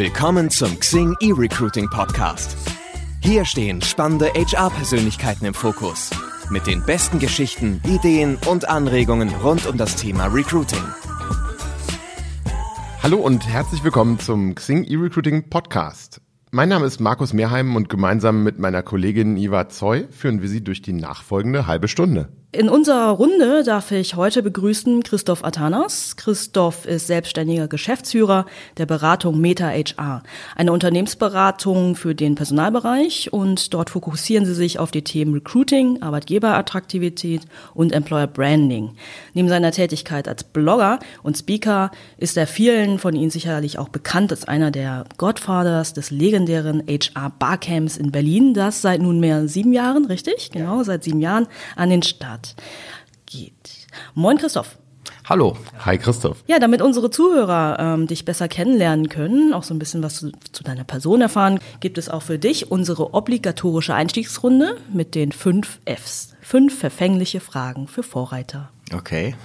Willkommen zum Xing E-Recruiting Podcast. Hier stehen spannende HR-Persönlichkeiten im Fokus. Mit den besten Geschichten, Ideen und Anregungen rund um das Thema Recruiting. Hallo und herzlich willkommen zum Xing E-Recruiting Podcast. Mein Name ist Markus Mehrheim und gemeinsam mit meiner Kollegin Iva Zoy führen wir Sie durch die nachfolgende halbe Stunde. In unserer Runde darf ich heute begrüßen Christoph Atanas. Christoph ist selbstständiger Geschäftsführer der Beratung Meta HR, eine Unternehmensberatung für den Personalbereich und dort fokussieren sie sich auf die Themen Recruiting, Arbeitgeberattraktivität und Employer Branding. Neben seiner Tätigkeit als Blogger und Speaker ist er vielen von Ihnen sicherlich auch bekannt als einer der Godfathers des legendären HR Barcamps in Berlin, das seit nunmehr sieben Jahren, richtig? Genau, seit sieben Jahren an den Start geht. Moin Christoph. Hallo. Hi Christoph. Ja, damit unsere Zuhörer ähm, dich besser kennenlernen können, auch so ein bisschen was zu, zu, deiner Person erfahren, gibt es auch für dich unsere obligatorische Einstiegsrunde mit den fünf Fs. Fünf verfängliche Fragen für Vorreiter. Okay.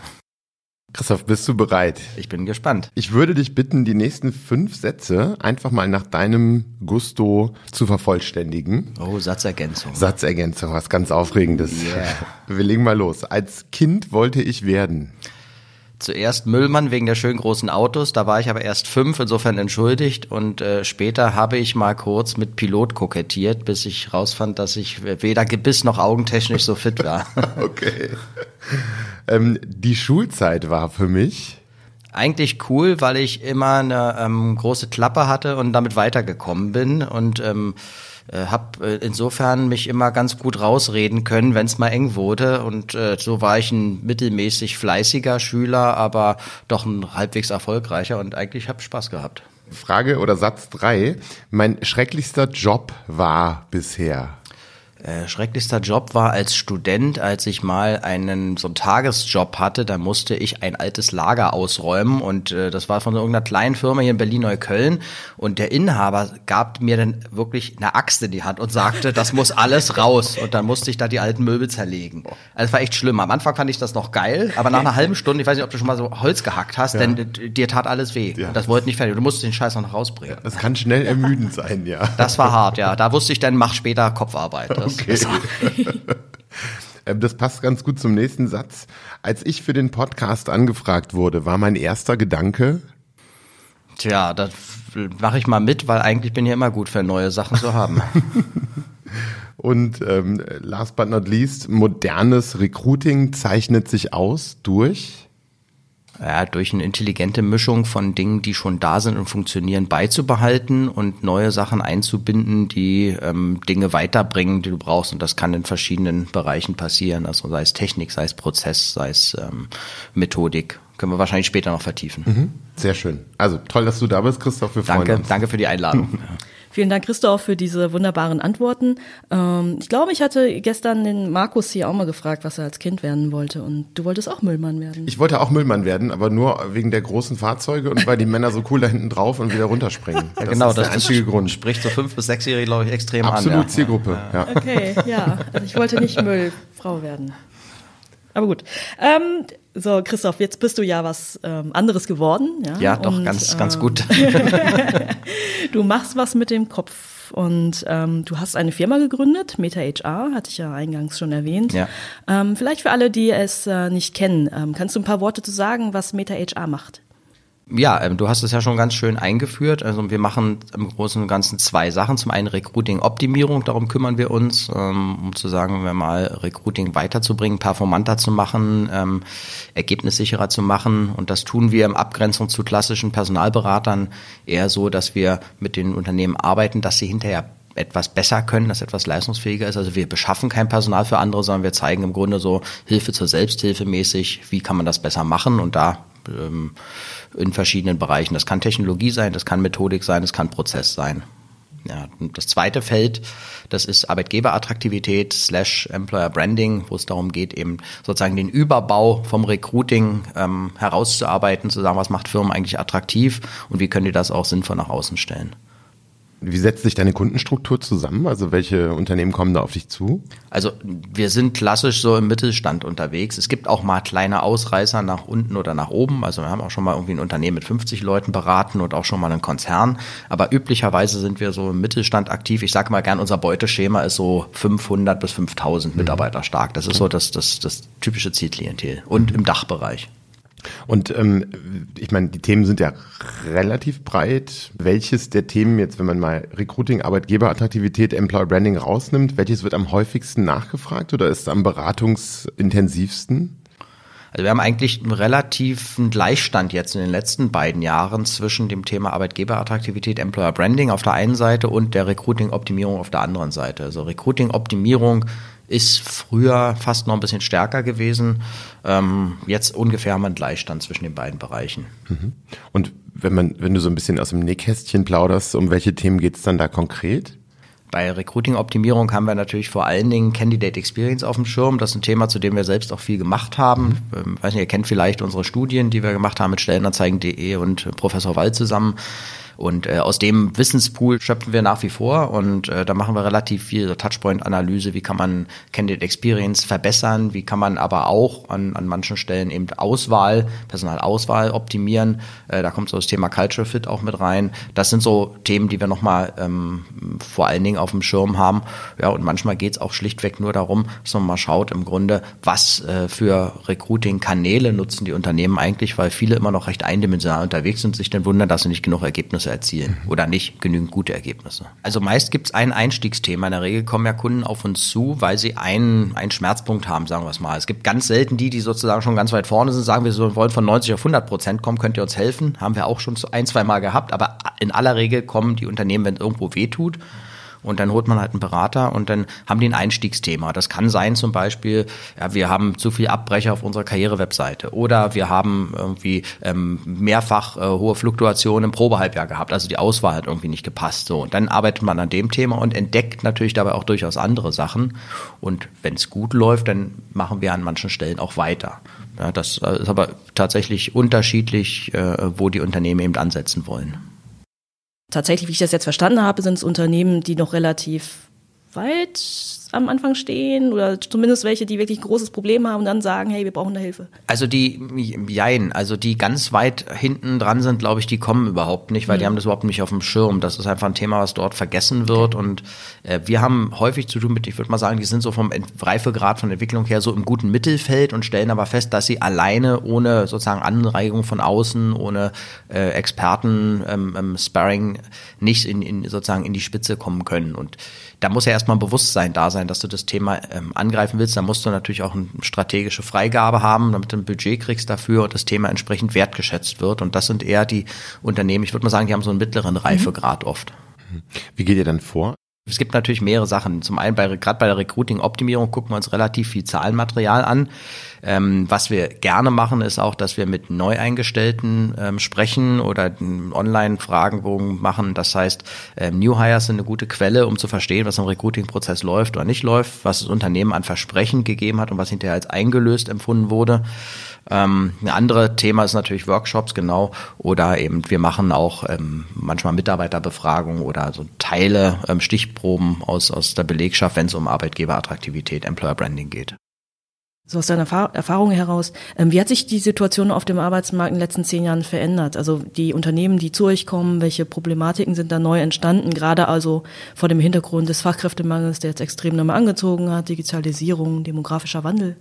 Christoph, bist du bereit? Ich bin gespannt. Ich würde dich bitten, die nächsten fünf Sätze einfach mal nach deinem Gusto zu vervollständigen. Oh, Satzergänzung. Satzergänzung, was ganz Aufregendes. Yeah. Wir legen mal los. Als Kind wollte ich werden. Zuerst Müllmann wegen der schönen großen Autos, da war ich aber erst fünf, insofern entschuldigt. Und äh, später habe ich mal kurz mit Pilot kokettiert, bis ich rausfand, dass ich weder Gebiss noch augentechnisch so fit war. okay. Ähm, die Schulzeit war für mich eigentlich cool, weil ich immer eine ähm, große Klappe hatte und damit weitergekommen bin und ähm, äh, habe äh, insofern mich immer ganz gut rausreden können, wenn es mal eng wurde. Und äh, so war ich ein mittelmäßig fleißiger Schüler, aber doch ein halbwegs erfolgreicher und eigentlich habe Spaß gehabt. Frage oder Satz drei: Mein schrecklichster Job war bisher. Äh, schrecklichster Job war als Student, als ich mal einen so einen Tagesjob hatte, da musste ich ein altes Lager ausräumen und äh, das war von irgendeiner kleinen Firma hier in Berlin-Neukölln und der Inhaber gab mir dann wirklich eine Axt in die Hand und sagte, das muss alles raus und dann musste ich da die alten Möbel zerlegen. Also es war echt schlimm. Am Anfang fand ich das noch geil, aber nach einer halben Stunde, ich weiß nicht, ob du schon mal so Holz gehackt hast, ja. denn dir tat alles weh. Ja. Das wollte nicht fertig. Du musstest den Scheiß noch rausbringen. Das kann schnell ermüdend sein, ja. Das war hart, ja. Da wusste ich dann, mach später Kopfarbeit. Das Okay. Ähm, das passt ganz gut zum nächsten Satz. Als ich für den Podcast angefragt wurde, war mein erster Gedanke. Tja, das mache ich mal mit, weil eigentlich bin ich immer gut für neue Sachen zu haben. Und ähm, last but not least, modernes Recruiting zeichnet sich aus durch ja, durch eine intelligente Mischung von Dingen, die schon da sind und funktionieren, beizubehalten und neue Sachen einzubinden, die ähm, Dinge weiterbringen, die du brauchst. Und das kann in verschiedenen Bereichen passieren. Also sei es Technik, sei es Prozess, sei es ähm, Methodik. Können wir wahrscheinlich später noch vertiefen. Mhm. Sehr schön. Also toll, dass du da bist, Christoph. Wir danke, uns. danke für die Einladung. Vielen Dank, Christoph, für diese wunderbaren Antworten. Ähm, ich glaube, ich hatte gestern den Markus hier auch mal gefragt, was er als Kind werden wollte. Und du wolltest auch Müllmann werden. Ich wollte auch Müllmann werden, aber nur wegen der großen Fahrzeuge und weil die Männer so cool da hinten drauf und wieder runterspringen. Ja, genau, das ist der einzige das Grund. Spricht so fünf bis sechsjährige, glaube ich, extrem Absolut an. Absolut Zielgruppe, ja. Okay, ja. Also ich wollte nicht Müllfrau werden. Aber gut. Ähm, so, Christoph, jetzt bist du ja was ähm, anderes geworden. Ja, ja doch, und, ganz, ganz gut. du machst was mit dem Kopf und ähm, du hast eine Firma gegründet, Meta HR, hatte ich ja eingangs schon erwähnt. Ja. Ähm, vielleicht für alle, die es äh, nicht kennen, ähm, kannst du ein paar Worte zu sagen, was Meta HR macht? Ja, ähm, du hast es ja schon ganz schön eingeführt. Also wir machen im Großen und Ganzen zwei Sachen. Zum einen Recruiting-Optimierung, darum kümmern wir uns, ähm, um zu sagen, wir mal Recruiting weiterzubringen, performanter zu machen, ähm, ergebnissicherer zu machen. Und das tun wir im Abgrenzung zu klassischen Personalberatern eher so, dass wir mit den Unternehmen arbeiten, dass sie hinterher etwas besser können, dass etwas leistungsfähiger ist. Also wir beschaffen kein Personal für andere, sondern wir zeigen im Grunde so Hilfe zur Selbsthilfe mäßig, wie kann man das besser machen und da ähm, in verschiedenen Bereichen. Das kann Technologie sein, das kann Methodik sein, das kann Prozess sein. Ja, das zweite Feld, das ist Arbeitgeberattraktivität slash Employer Branding, wo es darum geht, eben sozusagen den Überbau vom Recruiting ähm, herauszuarbeiten, zu sagen, was macht Firmen eigentlich attraktiv und wie können die das auch sinnvoll nach außen stellen. Wie setzt sich deine Kundenstruktur zusammen? Also welche Unternehmen kommen da auf dich zu? Also wir sind klassisch so im Mittelstand unterwegs. Es gibt auch mal kleine Ausreißer nach unten oder nach oben. Also wir haben auch schon mal irgendwie ein Unternehmen mit 50 Leuten beraten und auch schon mal einen Konzern. Aber üblicherweise sind wir so im Mittelstand aktiv. Ich sage mal gern, unser Beuteschema ist so 500 bis 5000 Mitarbeiter stark. Das ist so das, das, das typische Zielklientel und im Dachbereich. Und ähm, ich meine, die Themen sind ja relativ breit. Welches der Themen jetzt, wenn man mal Recruiting, Arbeitgeberattraktivität, Employer Branding rausnimmt, welches wird am häufigsten nachgefragt oder ist am beratungsintensivsten? Also wir haben eigentlich einen relativen Gleichstand jetzt in den letzten beiden Jahren zwischen dem Thema Arbeitgeberattraktivität, Employer Branding auf der einen Seite und der Recruiting-Optimierung auf der anderen Seite. Also Recruiting-Optimierung ist früher fast noch ein bisschen stärker gewesen. Ähm, jetzt ungefähr haben wir einen Gleichstand zwischen den beiden Bereichen. Mhm. Und wenn man, wenn du so ein bisschen aus dem Nähkästchen plauderst, um welche Themen geht es dann da konkret? Bei Recruiting-Optimierung haben wir natürlich vor allen Dingen Candidate Experience auf dem Schirm. Das ist ein Thema, zu dem wir selbst auch viel gemacht haben. Ähm, weiß nicht, ihr kennt vielleicht unsere Studien, die wir gemacht haben mit Stellenanzeigen.de und Professor Wald zusammen. Und äh, aus dem Wissenspool schöpfen wir nach wie vor und äh, da machen wir relativ viel Touchpoint-Analyse, wie kann man Candidate Experience verbessern, wie kann man aber auch an, an manchen Stellen eben Auswahl, Personalauswahl optimieren. Äh, da kommt so das Thema Culture Fit auch mit rein. Das sind so Themen, die wir nochmal ähm, vor allen Dingen auf dem Schirm haben. Ja, und manchmal geht es auch schlichtweg nur darum, dass man mal schaut im Grunde, was äh, für Recruiting-Kanäle nutzen die Unternehmen eigentlich, weil viele immer noch recht eindimensional unterwegs sind, sich dann wundern, dass sie nicht genug Ergebnisse Ergebnisse erzielen oder nicht genügend gute Ergebnisse. Also meist gibt es ein Einstiegsthema. In der Regel kommen ja Kunden auf uns zu, weil sie einen, einen Schmerzpunkt haben, sagen wir es mal. Es gibt ganz selten die, die sozusagen schon ganz weit vorne sind, sagen wir wollen von 90 auf 100 Prozent kommen, könnt ihr uns helfen? Haben wir auch schon ein, zwei Mal gehabt, aber in aller Regel kommen die Unternehmen, wenn es irgendwo weh tut und dann holt man halt einen Berater und dann haben die ein Einstiegsthema. Das kann sein zum Beispiel, ja, wir haben zu viel Abbrecher auf unserer Karrierewebseite oder wir haben irgendwie ähm, mehrfach äh, hohe Fluktuationen im Probehalbjahr gehabt. Also die Auswahl hat irgendwie nicht gepasst. So, und dann arbeitet man an dem Thema und entdeckt natürlich dabei auch durchaus andere Sachen. Und wenn es gut läuft, dann machen wir an manchen Stellen auch weiter. Ja, das äh, ist aber tatsächlich unterschiedlich, äh, wo die Unternehmen eben ansetzen wollen. Tatsächlich, wie ich das jetzt verstanden habe, sind es Unternehmen, die noch relativ weit am Anfang stehen oder zumindest welche, die wirklich großes Problem haben und dann sagen, hey, wir brauchen da Hilfe? Also die, jein, also die ganz weit hinten dran sind, glaube ich, die kommen überhaupt nicht, weil mhm. die haben das überhaupt nicht auf dem Schirm. Das ist einfach ein Thema, was dort vergessen wird und äh, wir haben häufig zu tun mit, ich würde mal sagen, die sind so vom Reifegrad von Entwicklung her so im guten Mittelfeld und stellen aber fest, dass sie alleine ohne sozusagen Anregung von außen, ohne äh, Experten, ähm, ähm, Sparring nicht in, in sozusagen in die Spitze kommen können und da muss ja erstmal ein Bewusstsein da sein, dass du das Thema ähm, angreifen willst. Da musst du natürlich auch eine strategische Freigabe haben, damit du ein Budget kriegst dafür und das Thema entsprechend wertgeschätzt wird. Und das sind eher die Unternehmen, ich würde mal sagen, die haben so einen mittleren Reifegrad mhm. oft. Wie geht ihr dann vor? Es gibt natürlich mehrere Sachen. Zum einen bei gerade bei der Recruiting-Optimierung gucken wir uns relativ viel Zahlenmaterial an. Ähm, was wir gerne machen, ist auch, dass wir mit Neueingestellten ähm, sprechen oder Online-Fragenbogen machen. Das heißt, ähm, New Hires sind eine gute Quelle, um zu verstehen, was im Recruiting-Prozess läuft oder nicht läuft, was das Unternehmen an Versprechen gegeben hat und was hinterher als eingelöst empfunden wurde. Ähm, ein anderes Thema ist natürlich Workshops, genau. Oder eben, wir machen auch ähm, manchmal Mitarbeiterbefragungen oder so Teile, ähm, Stichproben aus, aus der Belegschaft, wenn es um Arbeitgeberattraktivität, Employer Branding geht. So aus deiner Erfahrung heraus, wie hat sich die Situation auf dem Arbeitsmarkt in den letzten zehn Jahren verändert? Also die Unternehmen, die zu euch kommen, welche Problematiken sind da neu entstanden? Gerade also vor dem Hintergrund des Fachkräftemangels, der jetzt extrem nochmal angezogen hat, Digitalisierung, demografischer Wandel?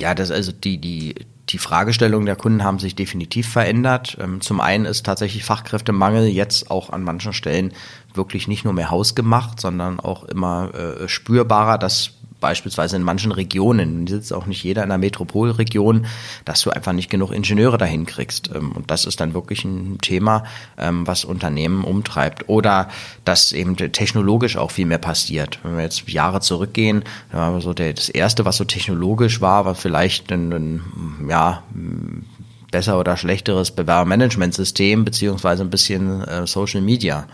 Ja, das also die, die, die Fragestellungen der Kunden haben sich definitiv verändert. Ähm, zum einen ist tatsächlich Fachkräftemangel jetzt auch an manchen Stellen wirklich nicht nur mehr hausgemacht, sondern auch immer äh, spürbarer. Das beispielsweise in manchen Regionen, sitzt auch nicht jeder in einer Metropolregion, dass du einfach nicht genug Ingenieure dahin kriegst. Ähm, und das ist dann wirklich ein Thema, ähm, was Unternehmen umtreibt. Oder dass eben technologisch auch viel mehr passiert. Wenn wir jetzt Jahre zurückgehen, so das erste, was so technologisch war, war vielleicht ein, ein ja, besser oder schlechteres Bewerbermanagementsystem beziehungsweise ein bisschen äh, Social Media.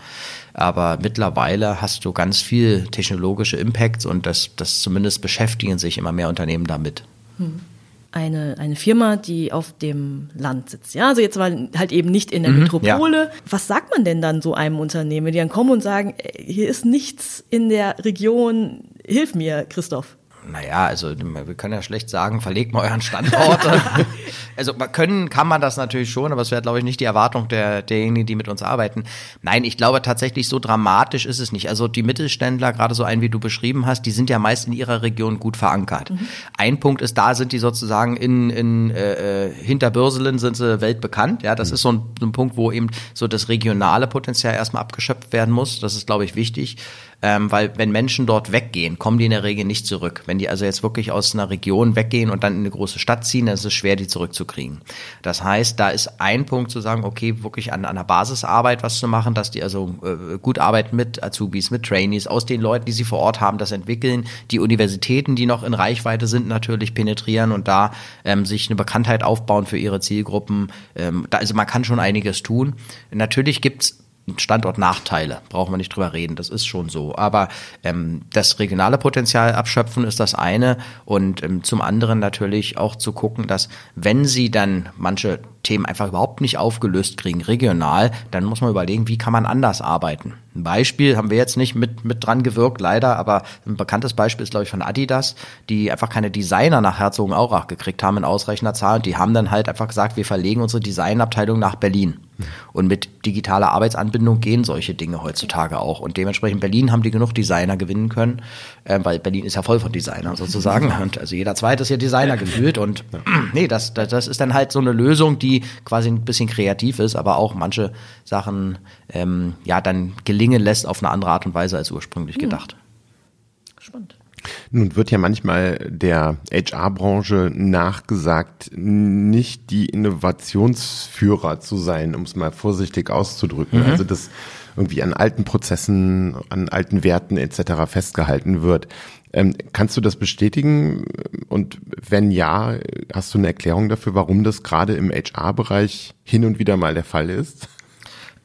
Aber mittlerweile hast du ganz viel technologische Impacts und das, das zumindest beschäftigen sich immer mehr Unternehmen damit. Hm. eine, eine Firma, die auf dem Land sitzt. Ja, also jetzt mal halt eben nicht in der mhm, Metropole. Ja. Was sagt man denn dann so einem Unternehmen, die dann kommen und sagen, hier ist nichts in der Region, hilf mir, Christoph? Naja, also wir können ja schlecht sagen, verlegt mal euren Standort. also können kann man das natürlich schon, aber es wäre, glaube ich, nicht die Erwartung der, derjenigen, die mit uns arbeiten. Nein, ich glaube tatsächlich, so dramatisch ist es nicht. Also die Mittelständler, gerade so einen, wie du beschrieben hast, die sind ja meist in ihrer Region gut verankert. Mhm. Ein Punkt ist, da sind die sozusagen in, in äh, hinter Bürselen sind sie weltbekannt. Ja, das mhm. ist so ein, so ein Punkt, wo eben so das regionale Potenzial erstmal abgeschöpft werden muss. Das ist, glaube ich, wichtig ähm, weil wenn Menschen dort weggehen, kommen die in der Regel nicht zurück. Wenn die also jetzt wirklich aus einer Region weggehen und dann in eine große Stadt ziehen, dann ist es schwer, die zurückzukriegen. Das heißt, da ist ein Punkt zu sagen, okay, wirklich an, der Basisarbeit was zu machen, dass die also äh, gut arbeiten mit Azubis, mit Trainees, aus den Leuten, die sie vor Ort haben, das entwickeln, die Universitäten, die noch in Reichweite sind, natürlich penetrieren und da ähm, sich eine Bekanntheit aufbauen für ihre Zielgruppen. Ähm, da, also man kann schon einiges tun. Natürlich gibt's Standortnachteile, brauchen wir nicht drüber reden, das ist schon so. Aber ähm, das regionale Potenzial abschöpfen ist das eine und ähm, zum anderen natürlich auch zu gucken, dass wenn sie dann manche Themen einfach überhaupt nicht aufgelöst kriegen, regional, dann muss man überlegen, wie kann man anders arbeiten. Ein Beispiel haben wir jetzt nicht mit, mit dran gewirkt, leider, aber ein bekanntes Beispiel ist, glaube ich, von Adidas, die einfach keine Designer nach Herzogenaurach gekriegt haben in ausreichender Zahl und die haben dann halt einfach gesagt, wir verlegen unsere Designabteilung nach Berlin. Und mit digitaler Arbeitsanbindung gehen solche Dinge heutzutage auch. Und dementsprechend Berlin haben die genug Designer gewinnen können, äh, weil Berlin ist ja voll von Designern sozusagen. Und also jeder zweite ist ja Designer gefühlt. Und nee, das, das, das ist dann halt so eine Lösung, die quasi ein bisschen kreativ ist, aber auch manche Sachen ähm, ja dann gelingen lässt auf eine andere Art und Weise als ursprünglich hm. gedacht. Spannend. Nun wird ja manchmal der HR-Branche nachgesagt, nicht die Innovationsführer zu sein, um es mal vorsichtig auszudrücken. Mhm. Also dass irgendwie an alten Prozessen, an alten Werten etc. festgehalten wird. Ähm, kannst du das bestätigen? Und wenn ja, hast du eine Erklärung dafür, warum das gerade im HR-Bereich hin und wieder mal der Fall ist?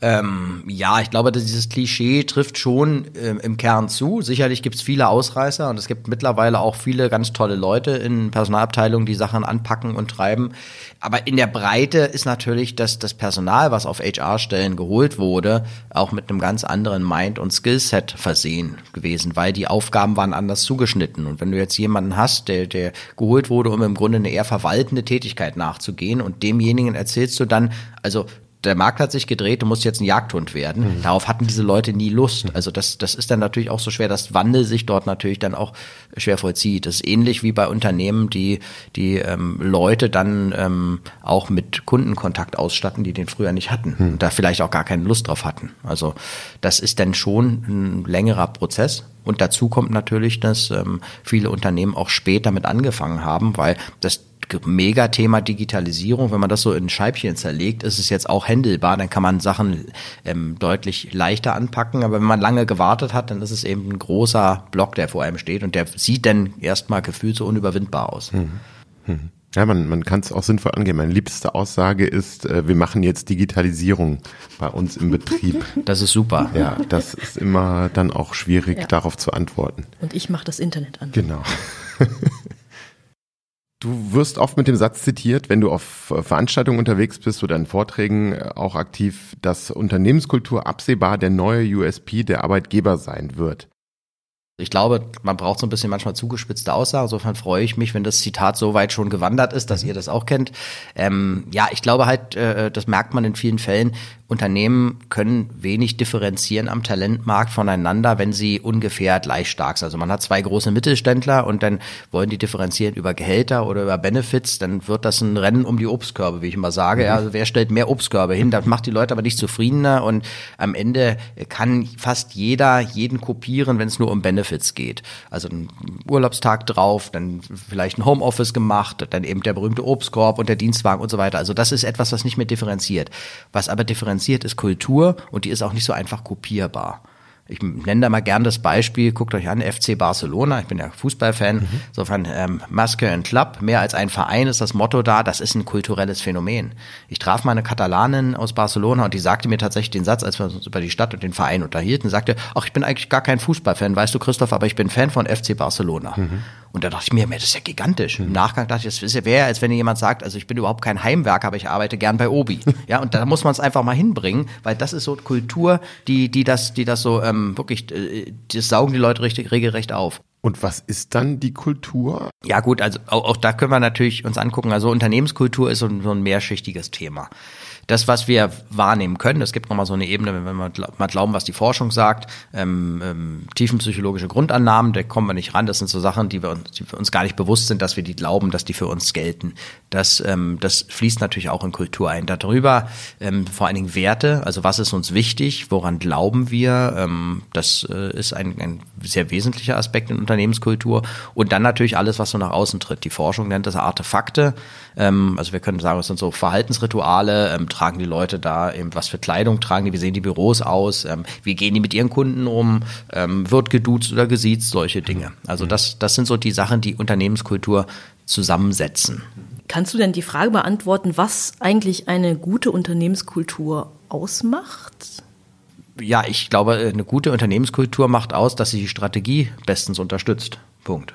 Ähm, ja, ich glaube, dieses Klischee trifft schon ähm, im Kern zu. Sicherlich gibt es viele Ausreißer und es gibt mittlerweile auch viele ganz tolle Leute in Personalabteilungen, die Sachen anpacken und treiben. Aber in der Breite ist natürlich das, das Personal, was auf HR-Stellen geholt wurde, auch mit einem ganz anderen Mind- und Skillset versehen gewesen, weil die Aufgaben waren anders zugeschnitten. Und wenn du jetzt jemanden hast, der, der geholt wurde, um im Grunde eine eher verwaltende Tätigkeit nachzugehen und demjenigen erzählst du dann, also der Markt hat sich gedreht, du musst jetzt ein Jagdhund werden. Mhm. Darauf hatten diese Leute nie Lust. Also das, das ist dann natürlich auch so schwer, dass Wandel sich dort natürlich dann auch schwer vollzieht. Das ist ähnlich wie bei Unternehmen, die die ähm, Leute dann ähm, auch mit Kundenkontakt ausstatten, die den früher nicht hatten mhm. und da vielleicht auch gar keine Lust drauf hatten. Also das ist dann schon ein längerer Prozess. Und dazu kommt natürlich, dass ähm, viele Unternehmen auch spät damit angefangen haben, weil das Megathema Digitalisierung, wenn man das so in Scheibchen zerlegt, ist es jetzt auch händelbar, dann kann man Sachen ähm, deutlich leichter anpacken. Aber wenn man lange gewartet hat, dann ist es eben ein großer Block, der vor einem steht und der sieht dann erstmal gefühlt so unüberwindbar aus. Hm. Hm. Ja, man, man kann es auch sinnvoll angehen. Meine liebste Aussage ist, äh, wir machen jetzt Digitalisierung bei uns im Betrieb. Das ist super. Ja, das ist immer dann auch schwierig, ja. darauf zu antworten. Und ich mache das Internet an. Genau. Du wirst oft mit dem Satz zitiert, wenn du auf Veranstaltungen unterwegs bist oder in Vorträgen äh, auch aktiv, dass Unternehmenskultur absehbar der neue USP der Arbeitgeber sein wird. Ich glaube, man braucht so ein bisschen manchmal zugespitzte Aussagen. Insofern freue ich mich, wenn das Zitat so weit schon gewandert ist, dass ihr das auch kennt. Ähm, ja, ich glaube halt, äh, das merkt man in vielen Fällen. Unternehmen können wenig differenzieren am Talentmarkt voneinander, wenn sie ungefähr gleich stark sind. Also man hat zwei große Mittelständler und dann wollen die differenzieren über Gehälter oder über Benefits, dann wird das ein Rennen um die Obstkörbe, wie ich immer sage. Ja, also wer stellt mehr Obstkörbe hin? Das macht die Leute aber nicht zufriedener und am Ende kann fast jeder jeden kopieren, wenn es nur um Benefits geht. Also ein Urlaubstag drauf, dann vielleicht ein Homeoffice gemacht, dann eben der berühmte Obstkorb und der Dienstwagen und so weiter. Also das ist etwas, was nicht mehr differenziert. Was aber differenziert differenziert ist Kultur und die ist auch nicht so einfach kopierbar. Ich nenne da mal gern das Beispiel, guckt euch an, FC Barcelona, ich bin ja Fußballfan, mhm. insofern ähm, Maske and Club, mehr als ein Verein ist das Motto da, das ist ein kulturelles Phänomen. Ich traf mal eine Katalanin aus Barcelona und die sagte mir tatsächlich den Satz, als wir uns über die Stadt und den Verein unterhielten, sagte, ach, ich bin eigentlich gar kein Fußballfan, weißt du Christoph, aber ich bin Fan von FC Barcelona. Mhm. Und da dachte ich mir, das ist ja gigantisch. Mhm. Im Nachgang dachte ich, das wäre, als wenn jemand sagt, also ich bin überhaupt kein Heimwerker, aber ich arbeite gern bei Obi. ja, und da muss man es einfach mal hinbringen, weil das ist so Kultur, die, die das, die das so ähm, wirklich, äh, das saugen die Leute richtig regelrecht auf. Und was ist dann die Kultur? Ja gut, also auch, auch da können wir natürlich uns angucken. Also Unternehmenskultur ist so ein, so ein mehrschichtiges Thema das, was wir wahrnehmen können, es gibt nochmal so eine Ebene, wenn wir mal glauben, was die Forschung sagt, ähm, ähm, tiefenpsychologische Grundannahmen, da kommen wir nicht ran. Das sind so Sachen, die wir, uns, die wir uns gar nicht bewusst sind, dass wir die glauben, dass die für uns gelten. Das, ähm, das fließt natürlich auch in Kultur ein. Darüber ähm, vor allen Dingen Werte, also was ist uns wichtig, woran glauben wir, ähm, das äh, ist ein, ein sehr wesentlicher Aspekt in Unternehmenskultur. Und dann natürlich alles, was so nach außen tritt. Die Forschung nennt das Artefakte. Ähm, also wir können sagen, es sind so Verhaltensrituale, ähm, tragen die Leute da eben, was für Kleidung tragen die, wie sehen die Büros aus, ähm, wie gehen die mit ihren Kunden um, ähm, wird geduzt oder gesiezt, solche Dinge. Also das, das sind so die Sachen, die Unternehmenskultur zusammensetzen. Kannst du denn die Frage beantworten, was eigentlich eine gute Unternehmenskultur ausmacht? Ja, ich glaube, eine gute Unternehmenskultur macht aus, dass sie die Strategie bestens unterstützt. Punkt.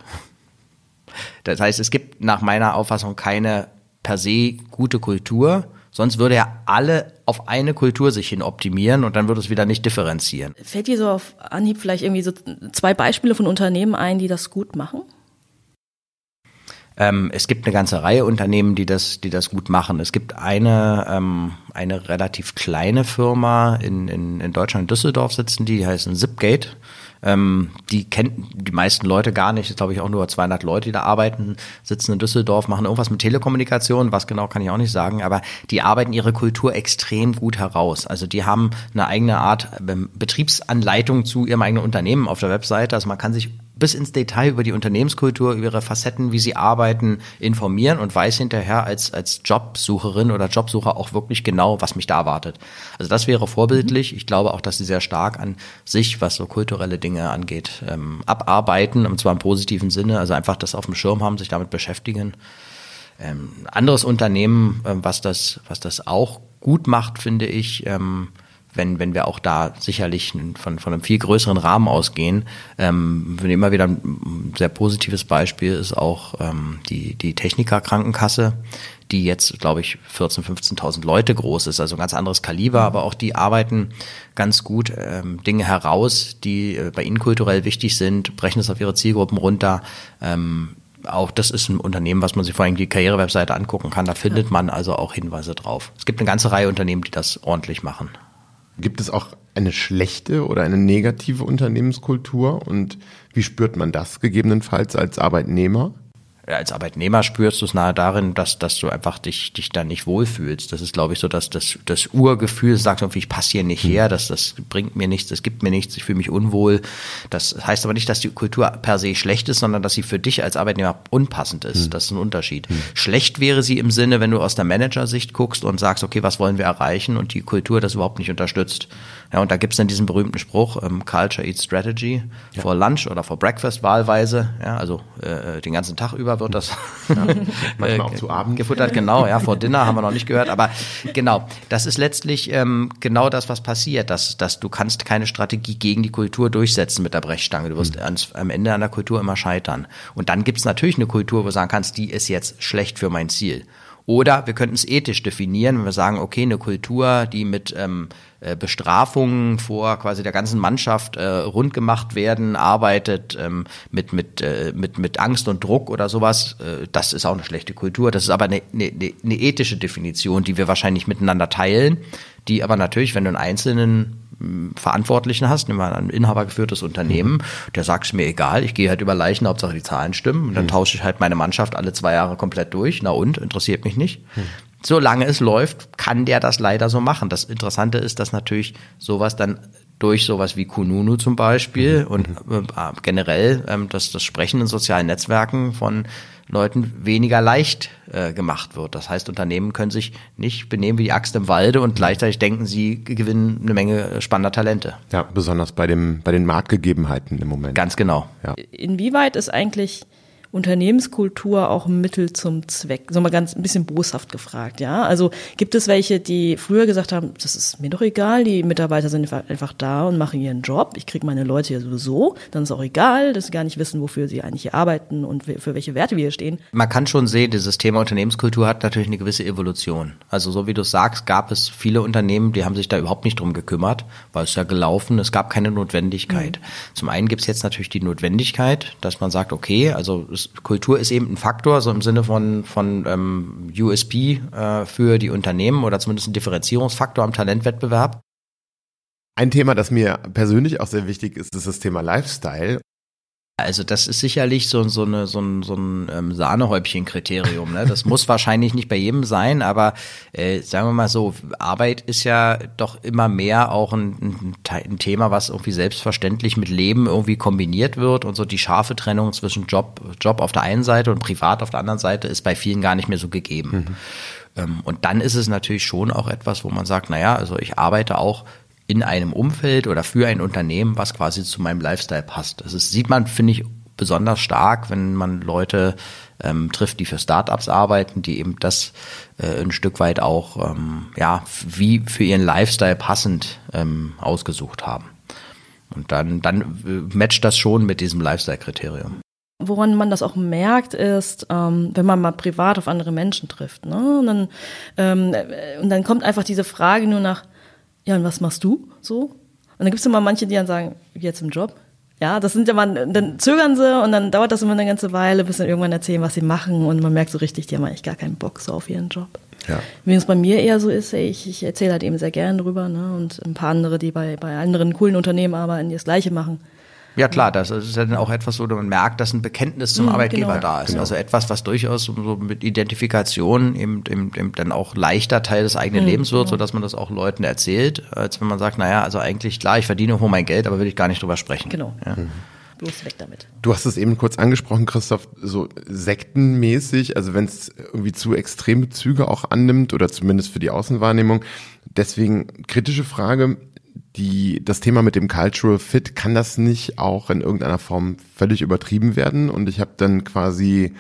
Das heißt, es gibt nach meiner Auffassung keine per se gute Kultur, sonst würde ja alle auf eine Kultur sich hin optimieren und dann würde es wieder nicht differenzieren. Fällt dir so auf Anhieb vielleicht irgendwie so zwei Beispiele von Unternehmen ein, die das gut machen? Ähm, es gibt eine ganze Reihe Unternehmen, die das, die das gut machen. Es gibt eine, ähm, eine relativ kleine Firma in, in, in Deutschland, in Düsseldorf sitzen die, die heißen Zipgate. Ähm, die kennen die meisten Leute gar nicht. Das glaube ich auch nur 200 Leute, die da arbeiten, sitzen in Düsseldorf, machen irgendwas mit Telekommunikation. Was genau kann ich auch nicht sagen. Aber die arbeiten ihre Kultur extrem gut heraus. Also die haben eine eigene Art ähm, Betriebsanleitung zu ihrem eigenen Unternehmen auf der Webseite. Also man kann sich bis ins Detail über die Unternehmenskultur, über ihre Facetten, wie sie arbeiten, informieren und weiß hinterher als, als Jobsucherin oder Jobsucher auch wirklich genau, was mich da erwartet. Also das wäre vorbildlich. Ich glaube auch, dass sie sehr stark an sich, was so kulturelle Dinge angeht, ähm, abarbeiten, und zwar im positiven Sinne, also einfach das auf dem Schirm haben, sich damit beschäftigen. Ähm, anderes Unternehmen, ähm, was das, was das auch gut macht, finde ich, ähm, wenn, wenn wir auch da sicherlich von, von einem viel größeren Rahmen ausgehen. Ähm, immer wieder ein sehr positives Beispiel ist auch ähm, die, die Techniker-Krankenkasse, die jetzt, glaube ich, 14.000, 15.000 Leute groß ist, also ein ganz anderes Kaliber, aber auch die arbeiten ganz gut ähm, Dinge heraus, die äh, bei ihnen kulturell wichtig sind, brechen es auf ihre Zielgruppen runter. Ähm, auch das ist ein Unternehmen, was man sich vor allem die Karrierewebseite angucken kann. Da findet man also auch Hinweise drauf. Es gibt eine ganze Reihe Unternehmen, die das ordentlich machen. Gibt es auch eine schlechte oder eine negative Unternehmenskultur und wie spürt man das gegebenenfalls als Arbeitnehmer? Als Arbeitnehmer spürst du es nahe darin, dass, dass du einfach dich, dich da nicht wohlfühlst. Das ist, glaube ich, so, dass das, das Urgefühl sagt irgendwie, ich passe hier nicht her, hm. das, das bringt mir nichts, das gibt mir nichts, ich fühle mich unwohl. Das heißt aber nicht, dass die Kultur per se schlecht ist, sondern dass sie für dich als Arbeitnehmer unpassend ist. Hm. Das ist ein Unterschied. Hm. Schlecht wäre sie im Sinne, wenn du aus der Managersicht guckst und sagst, okay, was wollen wir erreichen und die Kultur das überhaupt nicht unterstützt. Ja, und da gibt's dann diesen berühmten Spruch, ähm, Culture Eats Strategy, ja. for Lunch oder for Breakfast wahlweise, ja, also äh, den ganzen Tag über wird das ja, manchmal auch zu Abend gefuttert, genau, ja, vor Dinner haben wir noch nicht gehört, aber genau, das ist letztlich ähm, genau das, was passiert, dass, dass du kannst keine Strategie gegen die Kultur durchsetzen mit der Brechstange, du wirst mhm. ans, am Ende an der Kultur immer scheitern. Und dann gibt's natürlich eine Kultur, wo du sagen kannst, die ist jetzt schlecht für mein Ziel. Oder wir könnten es ethisch definieren, wenn wir sagen, okay, eine Kultur, die mit ähm, äh, Bestrafungen vor quasi der ganzen Mannschaft äh, rund gemacht werden, arbeitet ähm, mit, mit, äh, mit, mit Angst und Druck oder sowas, äh, das ist auch eine schlechte Kultur. Das ist aber eine, eine, eine ethische Definition, die wir wahrscheinlich miteinander teilen, die aber natürlich, wenn du einen einzelnen Verantwortlichen hast, nehmen wir ein inhabergeführtes Unternehmen, mhm. der sagt es mir egal, ich gehe halt über Leichen, Hauptsache die Zahlen stimmen und dann mhm. tausche ich halt meine Mannschaft alle zwei Jahre komplett durch. Na und, interessiert mich nicht. Mhm. Solange es läuft, kann der das leider so machen. Das Interessante ist, dass natürlich sowas dann durch sowas wie Kununu zum Beispiel mhm. und äh, generell ähm, das, das Sprechen in sozialen Netzwerken von Leuten weniger leicht äh, gemacht wird. Das heißt, Unternehmen können sich nicht benehmen wie die Axt im Walde und gleichzeitig denken, sie gewinnen eine Menge spannender Talente. Ja, besonders bei dem bei den Marktgegebenheiten im Moment. Ganz genau. Ja. Inwieweit ist eigentlich Unternehmenskultur auch ein Mittel zum Zweck? So mal ganz ein bisschen boshaft gefragt, ja. Also gibt es welche, die früher gesagt haben, das ist mir doch egal, die Mitarbeiter sind einfach da und machen ihren Job. Ich kriege meine Leute ja sowieso. Dann ist auch egal, dass sie gar nicht wissen, wofür sie eigentlich hier arbeiten und für welche Werte wir hier stehen. Man kann schon sehen, dieses Thema Unternehmenskultur hat natürlich eine gewisse Evolution. Also so wie du sagst, gab es viele Unternehmen, die haben sich da überhaupt nicht drum gekümmert, weil es ja gelaufen, es gab keine Notwendigkeit. Mhm. Zum einen gibt es jetzt natürlich die Notwendigkeit, dass man sagt, okay, also es Kultur ist eben ein Faktor, so im Sinne von, von ähm, USP äh, für die Unternehmen oder zumindest ein Differenzierungsfaktor am Talentwettbewerb. Ein Thema, das mir persönlich auch sehr wichtig ist, ist das Thema Lifestyle. Also das ist sicherlich so, so, eine, so ein, so ein ähm, Sahnehäubchen-Kriterium. Ne? Das muss wahrscheinlich nicht bei jedem sein, aber äh, sagen wir mal so, Arbeit ist ja doch immer mehr auch ein, ein, ein, Thema, was irgendwie selbstverständlich mit Leben irgendwie kombiniert wird und so die scharfe Trennung zwischen Job, Job auf der einen Seite und Privat auf der anderen Seite ist bei vielen gar nicht mehr so gegeben. Mhm. Ähm, und dann ist es natürlich schon auch etwas, wo man sagt, naja, also ich arbeite auch in einem Umfeld oder für ein Unternehmen, was quasi zu meinem Lifestyle passt. Das ist, sieht man, finde ich, besonders stark, wenn man Leute ähm, trifft, die für Startups arbeiten, die eben das äh, ein Stück weit auch ähm, ja wie für ihren Lifestyle passend ähm, ausgesucht haben. Und dann dann äh, matcht das schon mit diesem Lifestyle-Kriterium. Woran man das auch merkt, ist, ähm, wenn man mal privat auf andere Menschen trifft. Ne? Und, dann, ähm, äh, und dann kommt einfach diese Frage nur nach, ja, und was machst du so? Und dann gibt es immer manche, die dann sagen, jetzt im Job. Ja, das sind ja mal, dann zögern sie und dann dauert das immer eine ganze Weile, bis sie irgendwann erzählen, was sie machen und man merkt so richtig, die haben eigentlich gar keinen Bock so auf ihren Job. Ja. Wie es bei mir eher so ist, ich, ich erzähle halt eben sehr gern drüber, ne? Und ein paar andere, die bei, bei anderen coolen Unternehmen arbeiten, die das Gleiche machen. Ja klar, das ist ja dann auch etwas, wo man merkt, dass ein Bekenntnis zum mhm, Arbeitgeber genau. da ist. Genau. Also etwas, was durchaus so mit Identifikation eben, eben, eben dann auch leichter Teil des eigenen mhm, Lebens wird, genau. so dass man das auch Leuten erzählt, als wenn man sagt, naja, also eigentlich klar, ich verdiene irgendwo mein Geld, aber will ich gar nicht drüber sprechen. Genau. Ja. Mhm. Bloß weg damit. Du hast es eben kurz angesprochen, Christoph, so sektenmäßig, also wenn es irgendwie zu extreme Züge auch annimmt oder zumindest für die Außenwahrnehmung. Deswegen kritische Frage, die, das Thema mit dem Cultural Fit, kann das nicht auch in irgendeiner Form völlig übertrieben werden? Und ich habe dann quasi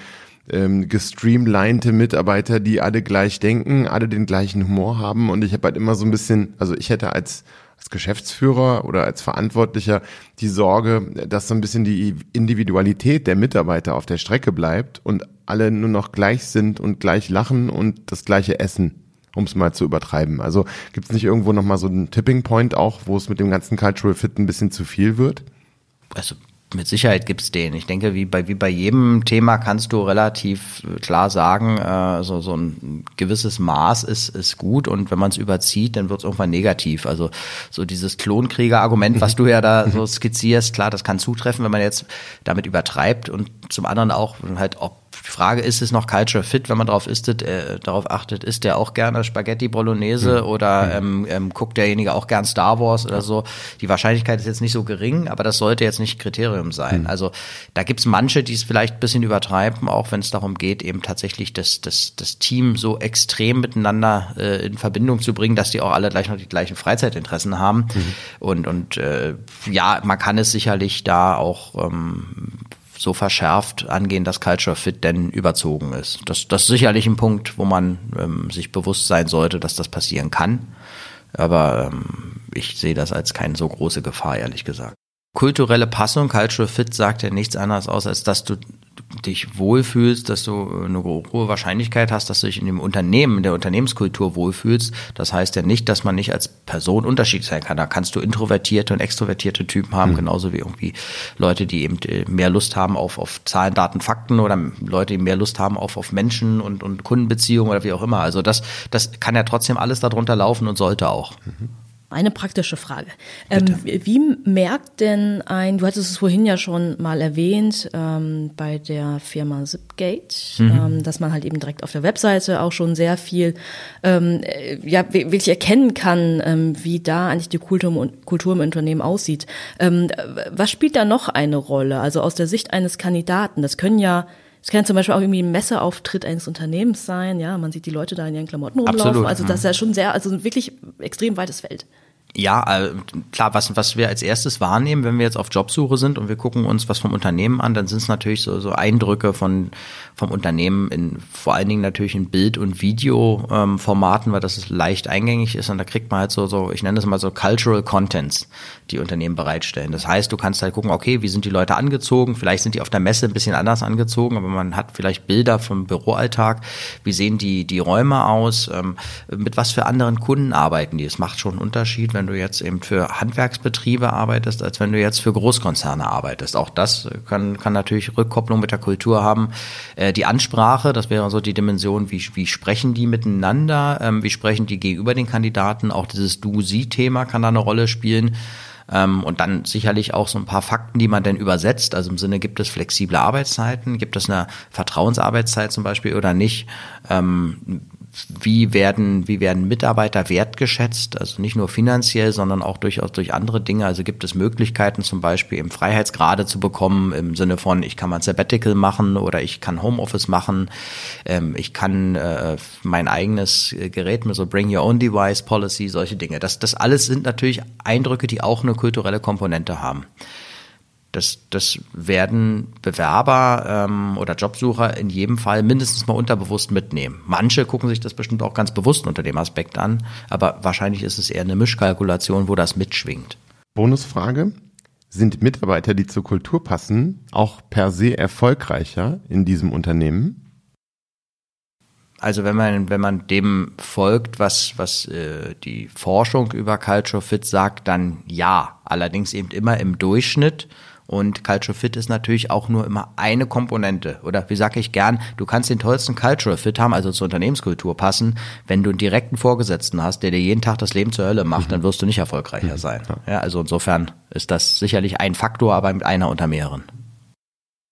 ähm, gestreamlinete Mitarbeiter, die alle gleich denken, alle den gleichen Humor haben. Und ich habe halt immer so ein bisschen, also ich hätte als als Geschäftsführer oder als Verantwortlicher die Sorge, dass so ein bisschen die Individualität der Mitarbeiter auf der Strecke bleibt und alle nur noch gleich sind und gleich lachen und das gleiche essen um es mal zu übertreiben. Also gibt es nicht irgendwo nochmal so einen Tipping Point auch, wo es mit dem ganzen Cultural Fit ein bisschen zu viel wird? Also mit Sicherheit gibt's den. Ich denke, wie bei, wie bei jedem Thema kannst du relativ klar sagen, äh, so, so ein gewisses Maß ist, ist gut und wenn man es überzieht, dann wird's irgendwann negativ. Also so dieses Klonkrieger-Argument, was du ja da so skizzierst, klar, das kann zutreffen, wenn man jetzt damit übertreibt und zum anderen auch halt, ob die Frage ist es noch Culture Fit, wenn man darauf, istet, äh, darauf achtet, ist der auch gerne Spaghetti Bolognese mhm. oder ähm, ähm, guckt derjenige auch gern Star Wars oder so. Die Wahrscheinlichkeit ist jetzt nicht so gering, aber das sollte jetzt nicht Kriterium sein. Mhm. Also da gibt's manche, die es vielleicht ein bisschen übertreiben, auch wenn es darum geht, eben tatsächlich das, das, das Team so extrem miteinander äh, in Verbindung zu bringen, dass die auch alle gleich noch die gleichen Freizeitinteressen haben. Mhm. Und, und äh, ja, man kann es sicherlich da auch ähm, so verschärft angehen, dass Culture Fit denn überzogen ist. Das, das ist sicherlich ein Punkt, wo man ähm, sich bewusst sein sollte, dass das passieren kann. Aber ähm, ich sehe das als keine so große Gefahr, ehrlich gesagt. Kulturelle Passung, Cultural Fit sagt ja nichts anderes aus, als dass du dich wohlfühlst, dass du eine hohe Wahrscheinlichkeit hast, dass du dich in dem Unternehmen, in der Unternehmenskultur wohlfühlst. Das heißt ja nicht, dass man nicht als Person unterschiedlich sein kann. Da kannst du introvertierte und extrovertierte Typen haben, mhm. genauso wie irgendwie Leute, die eben äh, mehr Lust haben auf, auf Zahlen, Daten, Fakten oder Leute, die mehr Lust haben auf, auf Menschen und, und Kundenbeziehungen oder wie auch immer. Also das, das kann ja trotzdem alles darunter laufen und sollte auch. Mhm. Eine praktische Frage. Ähm, wie merkt denn ein, du hattest es vorhin ja schon mal erwähnt, ähm, bei der Firma Zipgate, mhm. ähm, dass man halt eben direkt auf der Webseite auch schon sehr viel, ähm, äh, ja, wirklich erkennen kann, ähm, wie da eigentlich die Kultur, Kultur im Unternehmen aussieht. Ähm, was spielt da noch eine Rolle? Also aus der Sicht eines Kandidaten, das können ja Es kann zum Beispiel auch irgendwie ein Messeauftritt eines Unternehmens sein, ja, man sieht die Leute da in ihren Klamotten rumlaufen. Absolut, also das ist ja schon sehr, also wirklich extrem weites Feld. Ja, äh, klar, was, was wir als erstes wahrnehmen, wenn wir jetzt auf Jobsuche sind und wir gucken uns was vom Unternehmen an, dann sind es natürlich so, so Eindrücke von, vom Unternehmen in vor allen Dingen natürlich in Bild- und Videoformaten, ähm, weil das leicht eingängig ist und da kriegt man halt so, so, ich nenne das mal so Cultural Contents, die Unternehmen bereitstellen. Das heißt, du kannst halt gucken, okay, wie sind die Leute angezogen? Vielleicht sind die auf der Messe ein bisschen anders angezogen, aber man hat vielleicht Bilder vom Büroalltag. Wie sehen die, die Räume aus? Ähm, mit was für anderen Kunden arbeiten die? Es macht schon einen Unterschied, wenn du jetzt eben für Handwerksbetriebe arbeitest, als wenn du jetzt für Großkonzerne arbeitest. Auch das kann, kann natürlich Rückkopplung mit der Kultur haben. Äh, die Ansprache, das wäre so die Dimension, wie, wie sprechen die miteinander, ähm, wie sprechen die gegenüber den Kandidaten. Auch dieses Du-Sie-Thema kann da eine Rolle spielen. Ähm, und dann sicherlich auch so ein paar Fakten, die man denn übersetzt. Also im Sinne, gibt es flexible Arbeitszeiten? Gibt es eine Vertrauensarbeitszeit zum Beispiel oder nicht? Ähm, wie werden, wie werden Mitarbeiter wertgeschätzt, also nicht nur finanziell, sondern auch durchaus durch andere Dinge. Also gibt es Möglichkeiten, zum Beispiel im Freiheitsgrade zu bekommen, im Sinne von, ich kann mal ein Sabbatical machen oder ich kann Homeoffice machen, ähm, ich kann äh, mein eigenes Gerät mit so Bring Your Own Device Policy, solche Dinge. Das, das alles sind natürlich Eindrücke, die auch eine kulturelle Komponente haben. Das, das werden Bewerber ähm, oder Jobsucher in jedem Fall mindestens mal unterbewusst mitnehmen. Manche gucken sich das bestimmt auch ganz bewusst unter dem Aspekt an, aber wahrscheinlich ist es eher eine Mischkalkulation, wo das mitschwingt. Bonusfrage. Sind Mitarbeiter, die zur Kultur passen, auch per se erfolgreicher in diesem Unternehmen? Also wenn man, wenn man dem folgt, was, was äh, die Forschung über Culture Fit sagt, dann ja. Allerdings eben immer im Durchschnitt und Cultural Fit ist natürlich auch nur immer eine Komponente. Oder wie sage ich gern, du kannst den tollsten Cultural Fit haben, also zur Unternehmenskultur passen. Wenn du einen direkten Vorgesetzten hast, der dir jeden Tag das Leben zur Hölle macht, mhm. dann wirst du nicht erfolgreicher mhm. sein. Ja, also insofern ist das sicherlich ein Faktor, aber mit einer unter mehreren.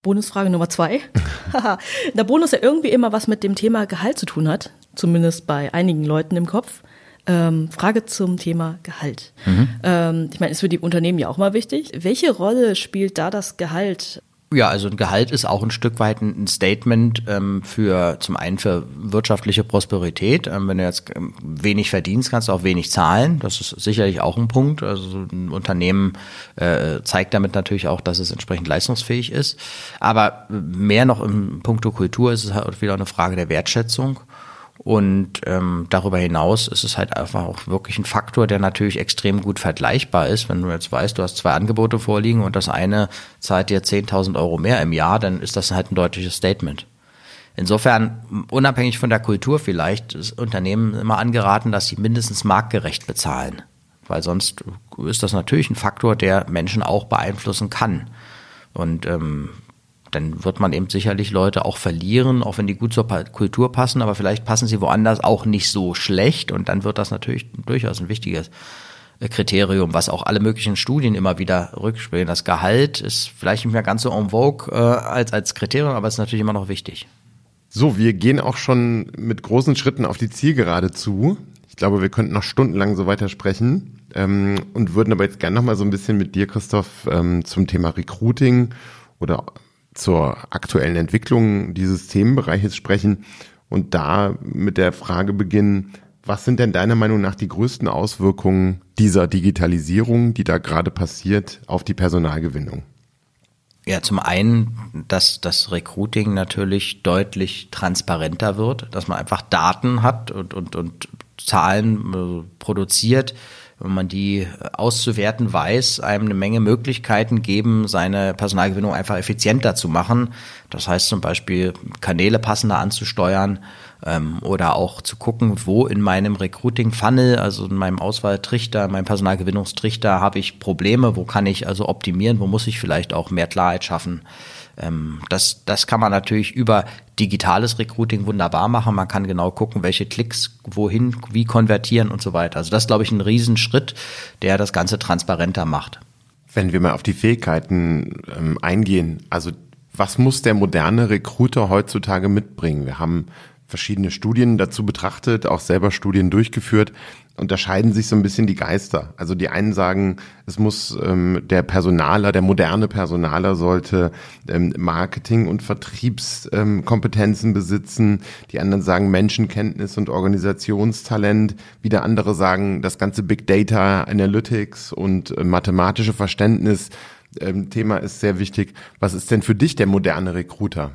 Bonusfrage Nummer zwei. Der Bonus ja irgendwie immer was mit dem Thema Gehalt zu tun hat, zumindest bei einigen Leuten im Kopf. Ähm, Frage zum Thema Gehalt. Mhm. Ähm, ich meine, ist für die Unternehmen ja auch mal wichtig. Welche Rolle spielt da das Gehalt? Ja, also ein Gehalt ist auch ein Stück weit ein Statement ähm, für zum einen für wirtschaftliche Prosperität. Ähm, wenn du jetzt ähm, wenig verdienst, kannst du auch wenig zahlen. Das ist sicherlich auch ein Punkt. Also ein Unternehmen äh, zeigt damit natürlich auch, dass es entsprechend leistungsfähig ist. Aber mehr noch im Punkto Kultur ist es halt wieder eine Frage der Wertschätzung. Und ähm, darüber hinaus ist es halt einfach auch wirklich ein Faktor, der natürlich extrem gut vergleichbar ist. Wenn du jetzt weißt, du hast zwei Angebote vorliegen und das eine zahlt dir 10.000 Euro mehr im Jahr, dann ist das halt ein deutliches Statement. Insofern, unabhängig von der Kultur vielleicht, ist Unternehmen immer angeraten, dass sie mindestens marktgerecht bezahlen. Weil sonst ist das natürlich ein Faktor, der Menschen auch beeinflussen kann. Und ähm, dann wird man eben sicherlich Leute auch verlieren, auch wenn die gut zur Kultur passen, aber vielleicht passen sie woanders auch nicht so schlecht und dann wird das natürlich durchaus ein wichtiges äh, Kriterium, was auch alle möglichen Studien immer wieder rückspielen. Das Gehalt ist vielleicht nicht mehr ganz so en vogue äh, als, als Kriterium, aber es ist natürlich immer noch wichtig. So, wir gehen auch schon mit großen Schritten auf die Zielgerade zu. Ich glaube, wir könnten noch stundenlang so weitersprechen ähm, und würden aber jetzt gerne noch mal so ein bisschen mit dir, Christoph, ähm, zum Thema Recruiting oder zur aktuellen Entwicklung dieses Themenbereiches sprechen und da mit der Frage beginnen, was sind denn deiner Meinung nach die größten Auswirkungen dieser Digitalisierung, die da gerade passiert, auf die Personalgewinnung? Ja, zum einen, dass das Recruiting natürlich deutlich transparenter wird, dass man einfach Daten hat und, und, und Zahlen äh, produziert, wenn man die auszuwerten weiß, einem eine Menge Möglichkeiten geben, seine Personalgewinnung einfach effizienter zu machen. Das heißt zum Beispiel Kanäle passender anzusteuern ähm, oder auch zu gucken, wo in meinem Recruiting-Funnel, also in meinem Auswahltrichter, meinem Personalgewinnungstrichter habe ich Probleme, wo kann ich also optimieren, wo muss ich vielleicht auch mehr Klarheit schaffen. Ähm, das, das kann man natürlich über digitales Recruiting wunderbar machen. Man kann genau gucken, welche Klicks wohin, wie konvertieren und so weiter. Also das ist, glaube ich, ein Riesenschritt, der das Ganze transparenter macht. Wenn wir mal auf die Fähigkeiten ähm, eingehen, also was muss der moderne Recruiter heutzutage mitbringen? Wir haben verschiedene Studien dazu betrachtet, auch selber Studien durchgeführt unterscheiden sich so ein bisschen die Geister. Also die einen sagen, es muss ähm, der Personaler, der moderne Personaler sollte ähm, Marketing- und Vertriebskompetenzen ähm, besitzen. Die anderen sagen Menschenkenntnis und Organisationstalent. Wieder andere sagen, das ganze Big Data, Analytics und äh, mathematische Verständnis ähm, Thema ist sehr wichtig. Was ist denn für dich der moderne Recruiter?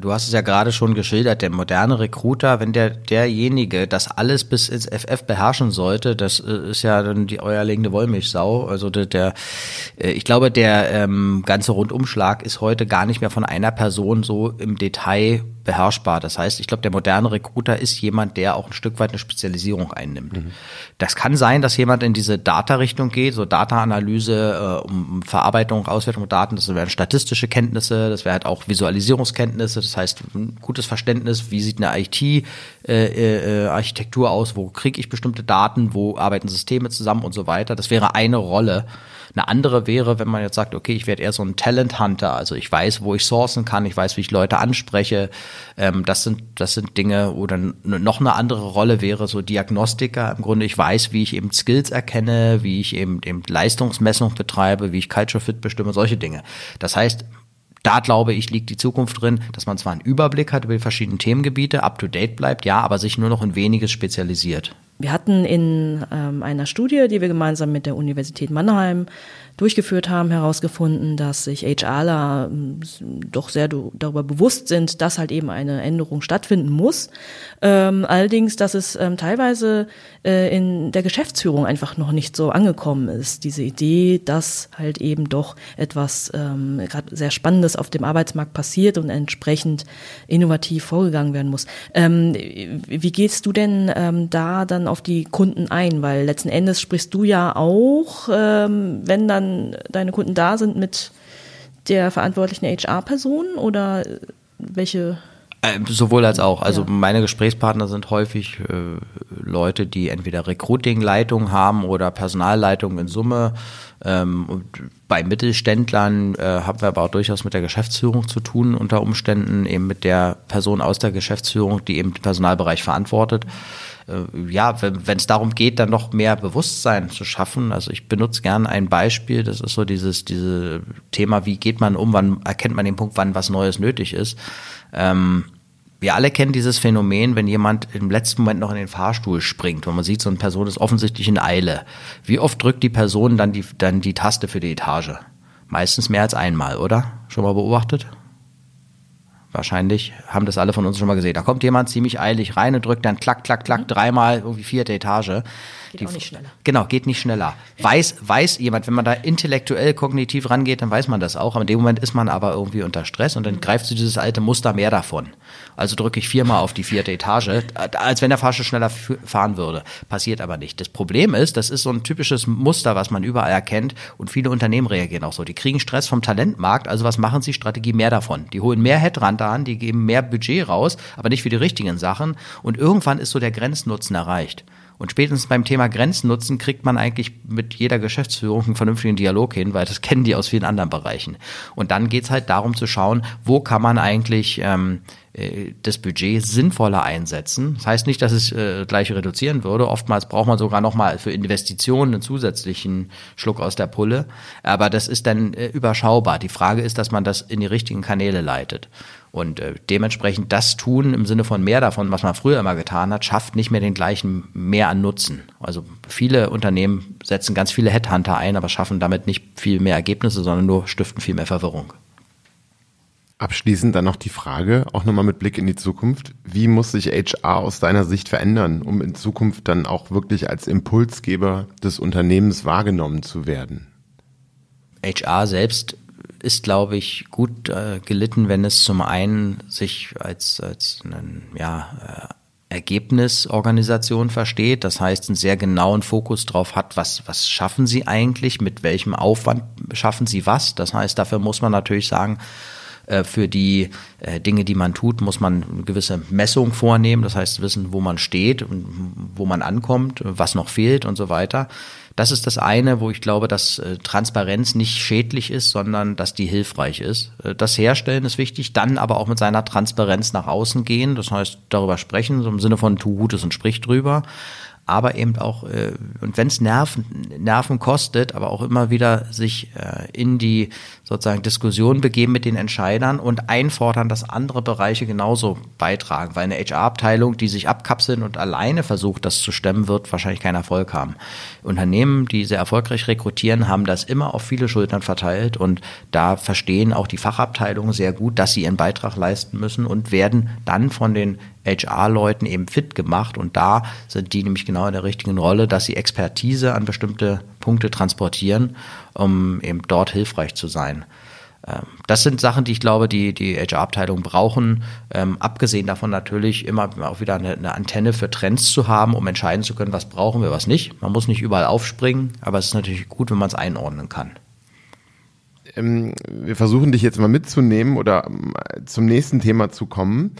Du hast es ja gerade schon geschildert, der moderne Recruiter, wenn der derjenige das alles bis ins FF beherrschen sollte, das äh, ist ja dann die eierlegende Wollmilchsau. Also der, der äh, ich glaube, der ähm, ganze Rundumschlag ist heute gar nicht mehr von einer Person so im Detail beherrschbar. Das heißt, ich glaube, der moderne Recruiter ist jemand, der auch ein Stück weit eine Spezialisierung einnimmt. Mhm. Das kann sein, dass jemand in diese Data-Richtung geht, so Data-Analyse, äh, um Verarbeitung, Auswertung von Daten, das wären statistische Kenntnisse, das wäre halt auch Visualisierungskenntnisse, das heißt ein gutes Verständnis, wie sieht eine IT-Architektur äh, äh, aus, wo kriege ich bestimmte Daten, wo arbeiten Systeme zusammen und so weiter. Das wäre eine Rolle. Eine andere wäre, wenn man jetzt sagt, okay, ich werde eher so ein Talent Hunter, also ich weiß, wo ich sourcen kann, ich weiß, wie ich Leute anspreche. Ähm, das sind das sind Dinge oder noch eine andere Rolle wäre so Diagnostiker. Im Grunde ich weiß, wie ich eben Skills erkenne, wie ich eben eben Leistungsmessung betreibe, wie ich Culture Fit bestimme, solche Dinge. Das heißt, da glaube ich, liegt die Zukunft drin, dass man zwar einen Überblick hat über die verschiedenen Themengebiete, up to date bleibt, ja, aber sich nur noch in weniges spezialisiert. Wir hatten in ähm, einer Studie, die wir gemeinsam mit der Universität Mannheim durchgeführt haben, herausgefunden, dass sich HRler ähm, doch sehr darüber bewusst sind, dass halt eben eine Änderung stattfinden muss. Ähm, allerdings, dass es ähm, teilweise äh, in der Geschäftsführung einfach noch nicht so angekommen ist. Diese Idee, dass halt eben doch etwas ähm, gerade sehr Spannendes auf dem Arbeitsmarkt passiert und entsprechend innovativ vorgegangen werden muss. Ähm, wie gehst du denn ähm, da dann auf die Kunden ein? Weil letzten Endes sprichst du ja auch, ähm, wenn dann dann deine Kunden da sind mit der verantwortlichen HR-Person oder welche? Äh, sowohl als auch. Also ja. meine Gesprächspartner sind häufig äh, Leute, die entweder Recruiting-Leitung haben oder Personalleitung in Summe. Ähm, bei Mittelständlern äh, haben wir aber auch durchaus mit der Geschäftsführung zu tun, unter Umständen eben mit der Person aus der Geschäftsführung, die eben den Personalbereich verantwortet. Äh, ja, wenn es darum geht, dann noch mehr Bewusstsein zu schaffen. Also ich benutze gerne ein Beispiel, das ist so dieses diese Thema, wie geht man um, wann erkennt man den Punkt, wann was Neues nötig ist. Ähm, wir alle kennen dieses Phänomen, wenn jemand im letzten Moment noch in den Fahrstuhl springt, und man sieht, so eine Person ist offensichtlich in Eile. Wie oft drückt die Person dann die, dann die Taste für die Etage? Meistens mehr als einmal, oder? Schon mal beobachtet? Wahrscheinlich haben das alle von uns schon mal gesehen. Da kommt jemand ziemlich eilig rein und drückt dann klack, klack, klack, dreimal irgendwie vierte Etage. Geht die, auch nicht schneller. Genau, geht nicht schneller. Weiß, weiß jemand, wenn man da intellektuell, kognitiv rangeht, dann weiß man das auch. Aber in dem Moment ist man aber irgendwie unter Stress und dann mhm. greift zu dieses alte Muster mehr davon. Also drücke ich viermal auf die vierte Etage, als wenn der Fahrstuhl schneller fahren würde. Passiert aber nicht. Das Problem ist, das ist so ein typisches Muster, was man überall erkennt und viele Unternehmen reagieren auch so. Die kriegen Stress vom Talentmarkt, also was machen sie? Strategie mehr davon. Die holen mehr Headrunter an, die geben mehr Budget raus, aber nicht für die richtigen Sachen und irgendwann ist so der Grenznutzen erreicht. Und spätestens beim Thema Grenznutzen kriegt man eigentlich mit jeder Geschäftsführung einen vernünftigen Dialog hin, weil das kennen die aus vielen anderen Bereichen. Und dann geht's halt darum zu schauen, wo kann man eigentlich ähm, äh, das Budget sinnvoller einsetzen. Das heißt nicht, dass es äh, gleich reduzieren würde. Oftmals braucht man sogar nochmal für Investitionen einen zusätzlichen Schluck aus der Pulle. Aber das ist dann äh, überschaubar. Die Frage ist, dass man das in die richtigen Kanäle leitet. Und äh, dementsprechend das tun im Sinne von mehr davon, was man früher immer getan hat, schafft nicht mehr den gleichen mehr an Nutzen. Also viele Unternehmen setzen ganz viele Headhunter ein, aber schaffen damit nicht viel mehr Ergebnisse, sondern nur stiften viel mehr Verwirrung. Abschließend dann noch die Frage, auch nochmal mit Blick in die Zukunft. Wie muss sich HR aus deiner Sicht verändern, um in Zukunft dann auch wirklich als Impulsgeber des Unternehmens wahrgenommen zu werden? HR selbst ist, glaube ich, gut äh, gelitten, wenn es zum einen sich als, als einen, ja, äh, Ergebnisorganisation versteht, das heißt einen sehr genauen Fokus drauf hat, was, was schaffen sie eigentlich, mit welchem Aufwand schaffen sie was. Das heißt, dafür muss man natürlich sagen, für die äh, Dinge, die man tut, muss man eine gewisse Messung vornehmen. Das heißt, wissen, wo man steht und wo man ankommt, was noch fehlt und so weiter. Das ist das eine, wo ich glaube, dass äh, Transparenz nicht schädlich ist, sondern dass die hilfreich ist. Äh, das Herstellen ist wichtig, dann aber auch mit seiner Transparenz nach außen gehen. Das heißt, darüber sprechen, so im Sinne von tu Gutes und sprich drüber aber eben auch, äh, und wenn es Nerven, Nerven kostet, aber auch immer wieder sich äh, in die sozusagen Diskussion begeben mit den Entscheidern und einfordern, dass andere Bereiche genauso beitragen, weil eine HR-Abteilung, die sich abkapseln und alleine versucht, das zu stemmen, wird wahrscheinlich keinen Erfolg haben. Unternehmen, die sehr erfolgreich rekrutieren, haben das immer auf viele Schultern verteilt und da verstehen auch die Fachabteilungen sehr gut, dass sie ihren Beitrag leisten müssen und werden dann von den HR-Leuten eben fit gemacht und da sind die nämlich genau in der richtigen Rolle, dass sie Expertise an bestimmte Punkte transportieren, um eben dort hilfreich zu sein. Ähm, das sind Sachen, die ich glaube, die die HR-Abteilung brauchen. Ähm, abgesehen davon natürlich immer auch wieder eine, eine, Antenne für Trends zu haben, um entscheiden zu können, was brauchen wir, was nicht. Man muss nicht überall aufspringen, aber es ist natürlich gut, wenn man es einordnen kann. Ähm, wir versuchen dich jetzt mal mitzunehmen oder zum nächsten Thema zu kommen.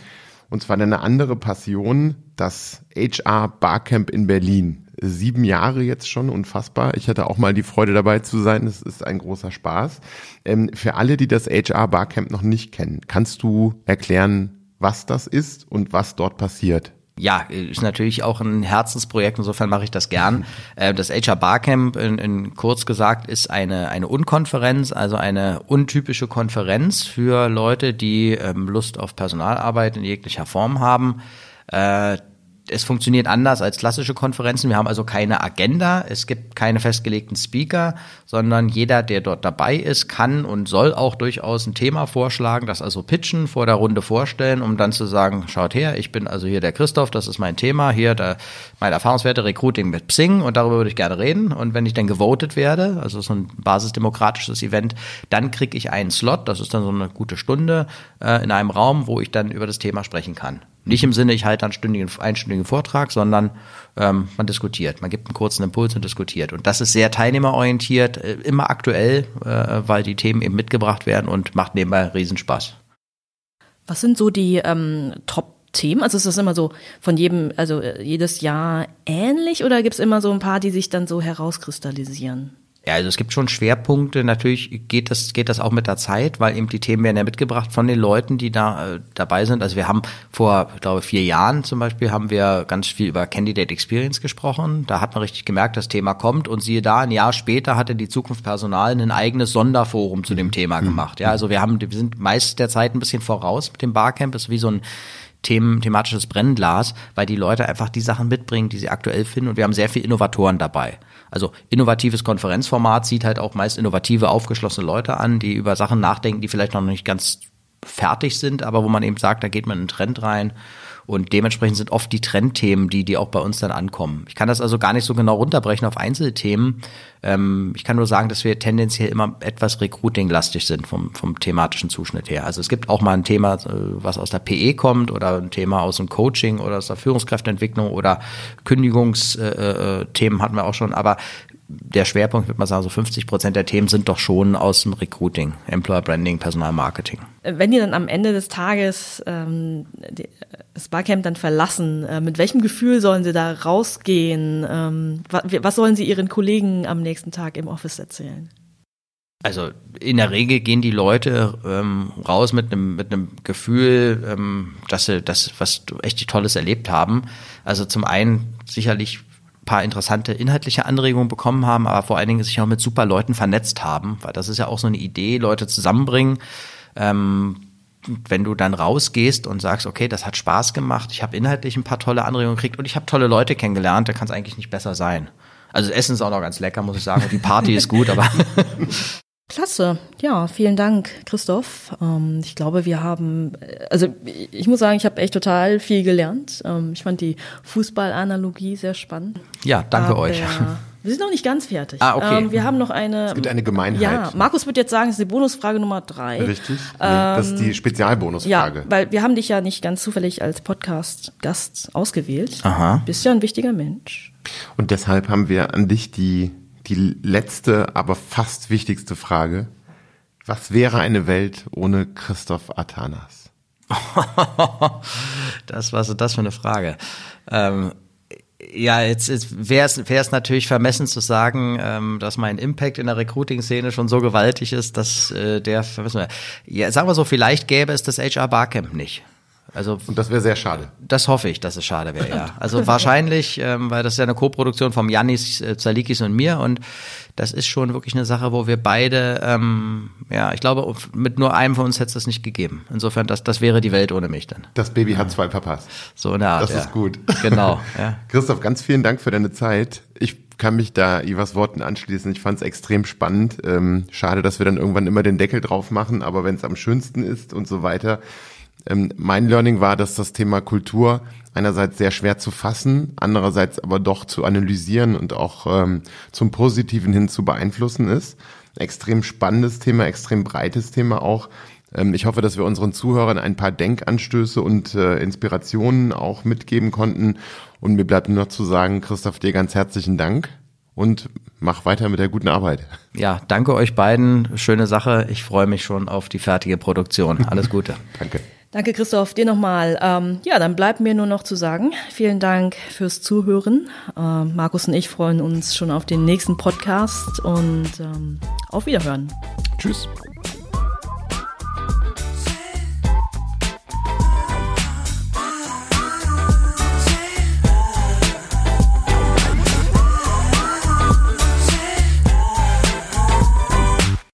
Und zwar eine andere Passion, das HR Barcamp in Berlin. Sieben Jahre jetzt schon, unfassbar. Ich hatte auch mal die Freude dabei zu sein. Es ist ein großer Spaß. Ähm, für alle, die das HR Barcamp noch nicht kennen, kannst du erklären, was das ist und was dort passiert? Ja, ist natürlich auch ein Herzensprojekt, insofern mache ich das gern. Äh, das HR Barcamp, in, in kurz gesagt, ist eine, eine Unkonferenz, also eine untypische Konferenz für Leute, die ähm, Lust auf Personalarbeit in jeglicher Form haben. Äh, es funktioniert anders als klassische Konferenzen. Wir haben also keine Agenda, es gibt keine festgelegten Speaker, sondern jeder, der dort dabei ist, kann und soll auch durchaus ein Thema vorschlagen, das also pitchen, vor der Runde vorstellen, um dann zu sagen, schaut her, ich bin also hier der Christoph, das ist mein Thema, hier der, mein Erfahrungswerte Recruiting mit Psing und darüber würde ich gerne reden. Und wenn ich dann gewotet werde, also so ein basisdemokratisches Event, dann kriege ich einen Slot, das ist dann so eine gute Stunde äh, in einem Raum, wo ich dann über das Thema sprechen kann. Nicht im Sinne, ich halte einen stündigen, einstündigen Vortrag, sondern ähm, man diskutiert. Man gibt einen kurzen Impuls und diskutiert. Und das ist sehr teilnehmerorientiert, äh, immer aktuell, äh, weil die Themen eben mitgebracht werden und macht nebenbei Riesenspaß. Was sind so die ähm, Top-Themen? Also ist das immer so von jedem, also äh, jedes Jahr ähnlich oder gibt es immer so ein paar, die sich dann so herauskristallisieren? Ja, also es gibt schon Schwerpunkte. Natürlich geht das, geht das auch mit der Zeit, weil eben die Themen werden ja mitgebracht von den Leuten, die da äh, dabei sind. Also wir haben vor, ich glaube, vier Jahren zum Beispiel haben wir ganz viel über Candidate Experience gesprochen. Da hat man richtig gemerkt, das Thema kommt. Und siehe da, ein Jahr später hatte die Zukunft Personal ein eigenes Sonderforum zu dem Thema gemacht. Ja, also wir haben, wir sind meist der Zeit ein bisschen voraus mit dem Barcamp. Das ist wie so ein Themen, thematisches Brennglas, weil die Leute einfach die Sachen mitbringen, die sie aktuell finden. Und wir haben sehr viele Innovatoren dabei. Also innovatives Konferenzformat sieht halt auch meist innovative, aufgeschlossene Leute an, die über Sachen nachdenken, die vielleicht noch nicht ganz fertig sind, aber wo man eben sagt, da geht man in einen Trend rein und dementsprechend sind oft die Trendthemen, die, die auch bei uns dann ankommen. Ich kann das also gar nicht so genau runterbrechen auf Einzelthemen. Ähm, ich kann nur sagen, dass wir tendenziell immer etwas Recruiting-lastig sind vom, vom thematischen Zuschnitt her. Also es gibt auch mal ein Thema, äh, was aus der PE kommt oder ein Thema aus dem Coaching oder aus der Führungskräfteentwicklung oder Kündigungsthemen äh, äh, hatten wir auch schon. Aber der Schwerpunkt, würde man sagen, so 50 Prozent der Themen sind doch schon aus dem Recruiting, Employer Branding, Personalmarketing. Wenn die dann am Ende des Tages ähm, das Barcamp dann verlassen, äh, mit welchem Gefühl sollen sie da rausgehen? Ähm, was, was sollen sie ihren Kollegen am nächsten Tag im Office erzählen? Also in der Regel gehen die Leute ähm, raus mit einem mit einem Gefühl, ähm, dass sie das was echt Tolles erlebt haben. Also zum einen sicherlich paar interessante inhaltliche Anregungen bekommen haben, aber vor allen Dingen sich auch mit super Leuten vernetzt haben, weil das ist ja auch so eine Idee, Leute zusammenbringen. Ähm, wenn du dann rausgehst und sagst, okay, das hat Spaß gemacht, ich habe inhaltlich ein paar tolle Anregungen gekriegt und ich habe tolle Leute kennengelernt, da kann es eigentlich nicht besser sein. Also Essen ist auch noch ganz lecker, muss ich sagen, und die Party ist gut, aber Klasse. Ja, vielen Dank, Christoph. Ähm, ich glaube, wir haben, also ich muss sagen, ich habe echt total viel gelernt. Ähm, ich fand die Fußballanalogie sehr spannend. Ja, danke Aber euch. Wir sind noch nicht ganz fertig. Ah, okay. Ähm, wir haben noch eine. Es gibt eine Gemeinheit. Ja, Markus wird jetzt sagen, es ist die Bonusfrage Nummer drei. Richtig. Nee, das ist die Spezialbonusfrage. Ja, weil wir haben dich ja nicht ganz zufällig als Podcast-Gast ausgewählt. Aha. Bist ja ein wichtiger Mensch. Und deshalb haben wir an dich die die letzte, aber fast wichtigste Frage. Was wäre eine Welt ohne Christoph Atanas? das, was ist das für eine Frage? Ähm, ja, jetzt, jetzt wäre es natürlich vermessen zu sagen, ähm, dass mein Impact in der Recruiting-Szene schon so gewaltig ist, dass äh, der, ja, sagen wir so, vielleicht gäbe es das HR Barcamp nicht. Also und das wäre sehr schade. Das hoffe ich, dass es schade wäre, ja. Also wahrscheinlich, ähm, weil das ist ja eine Co-Produktion vom Janis äh, Zalikis und mir und das ist schon wirklich eine Sache, wo wir beide, ähm, ja, ich glaube, mit nur einem von uns hätte es das nicht gegeben. Insofern, das, das wäre die Welt ohne mich dann. Das Baby hat zwei verpasst. So in der Art. Das ja. ist gut. Genau. Ja. Christoph, ganz vielen Dank für deine Zeit. Ich kann mich da Ivas Worten anschließen. Ich fand es extrem spannend. Ähm, schade, dass wir dann irgendwann immer den Deckel drauf machen, aber wenn es am schönsten ist und so weiter. Ähm, mein Learning war, dass das Thema Kultur einerseits sehr schwer zu fassen, andererseits aber doch zu analysieren und auch ähm, zum Positiven hin zu beeinflussen ist. Extrem spannendes Thema, extrem breites Thema auch. Ähm, ich hoffe, dass wir unseren Zuhörern ein paar Denkanstöße und äh, Inspirationen auch mitgeben konnten. Und mir bleibt nur noch zu sagen, Christoph, dir ganz herzlichen Dank und mach weiter mit der guten Arbeit. Ja, danke euch beiden. Schöne Sache. Ich freue mich schon auf die fertige Produktion. Alles Gute. danke. Danke, Christoph, dir nochmal. Ähm, ja, dann bleibt mir nur noch zu sagen, vielen Dank fürs Zuhören. Ähm, Markus und ich freuen uns schon auf den nächsten Podcast und ähm, auf Wiederhören. Tschüss.